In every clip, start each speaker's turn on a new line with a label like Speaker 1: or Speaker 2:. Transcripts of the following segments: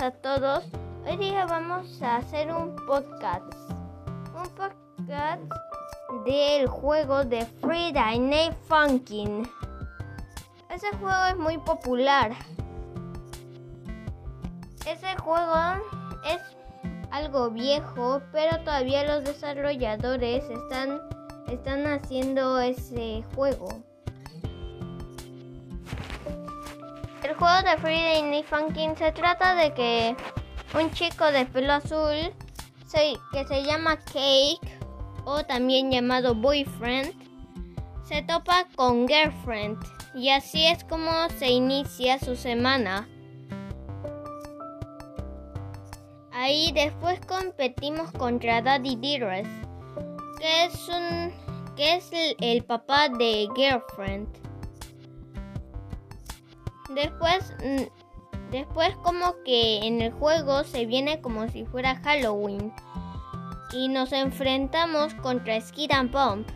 Speaker 1: a todos. Hoy día vamos a hacer un podcast. Un podcast del juego de Friday Night Funkin'. Ese juego es muy popular. Ese juego es algo viejo, pero todavía los desarrolladores están, están haciendo ese juego. El juego de Friday Night Funkin' se trata de que un chico de pelo azul que se llama Cake o también llamado Boyfriend se topa con Girlfriend y así es como se inicia su semana. Ahí después competimos contra Daddy Dearest, que es un que es el papá de Girlfriend. Después, mm, después como que en el juego se viene como si fuera Halloween. Y nos enfrentamos contra Skid and Pump.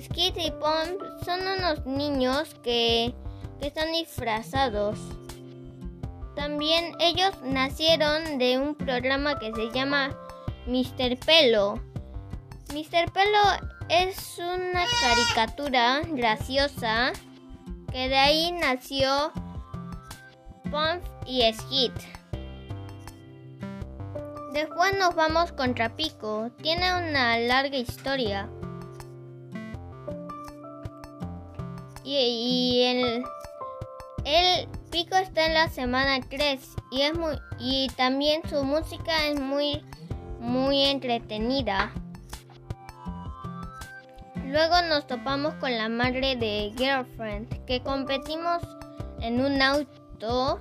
Speaker 1: Skid y Pump son unos niños que, que están disfrazados. También ellos nacieron de un programa que se llama Mr. Pelo. Mr. Pelo es una caricatura graciosa que de ahí nació Pump y Skid. Después nos vamos contra Pico. Tiene una larga historia. Y, el, el Pico está en la semana 3 y es muy y también su música es muy muy entretenida. Luego nos topamos con la madre de Girlfriend, que competimos en un auto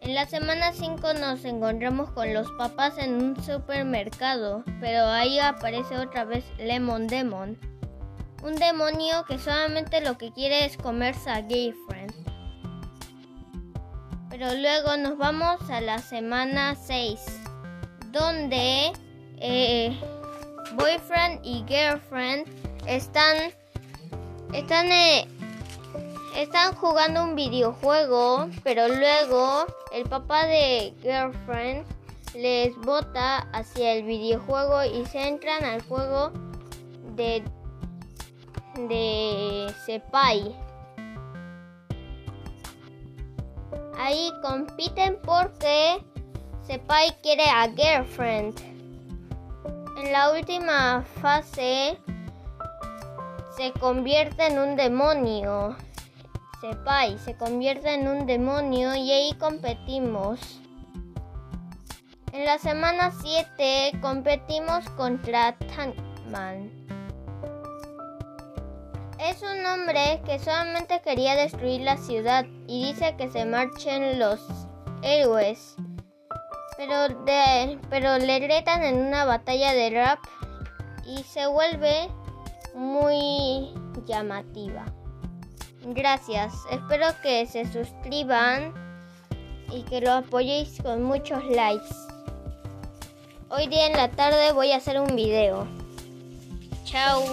Speaker 1: en la semana 5 nos encontramos con los papás en un supermercado, pero ahí aparece otra vez Lemon Demon, un demonio que solamente lo que quiere es comerse a Girlfriend. Pero luego nos vamos a la semana 6, donde eh, Boyfriend y Girlfriend están, están eh, están jugando un videojuego, pero luego el papá de Girlfriend les bota hacia el videojuego y se entran al juego de de Sepai. Ahí compiten porque Sepai quiere a Girlfriend. En la última fase se convierte en un demonio Sepai se convierte en un demonio y ahí competimos. En la semana 7 competimos contra Tankman. Es un hombre que solamente quería destruir la ciudad y dice que se marchen los héroes. Pero, de, pero le retan en una batalla de rap y se vuelve muy llamativa. Gracias, espero que se suscriban y que lo apoyéis con muchos likes. Hoy día en la tarde voy a hacer un video. Chao.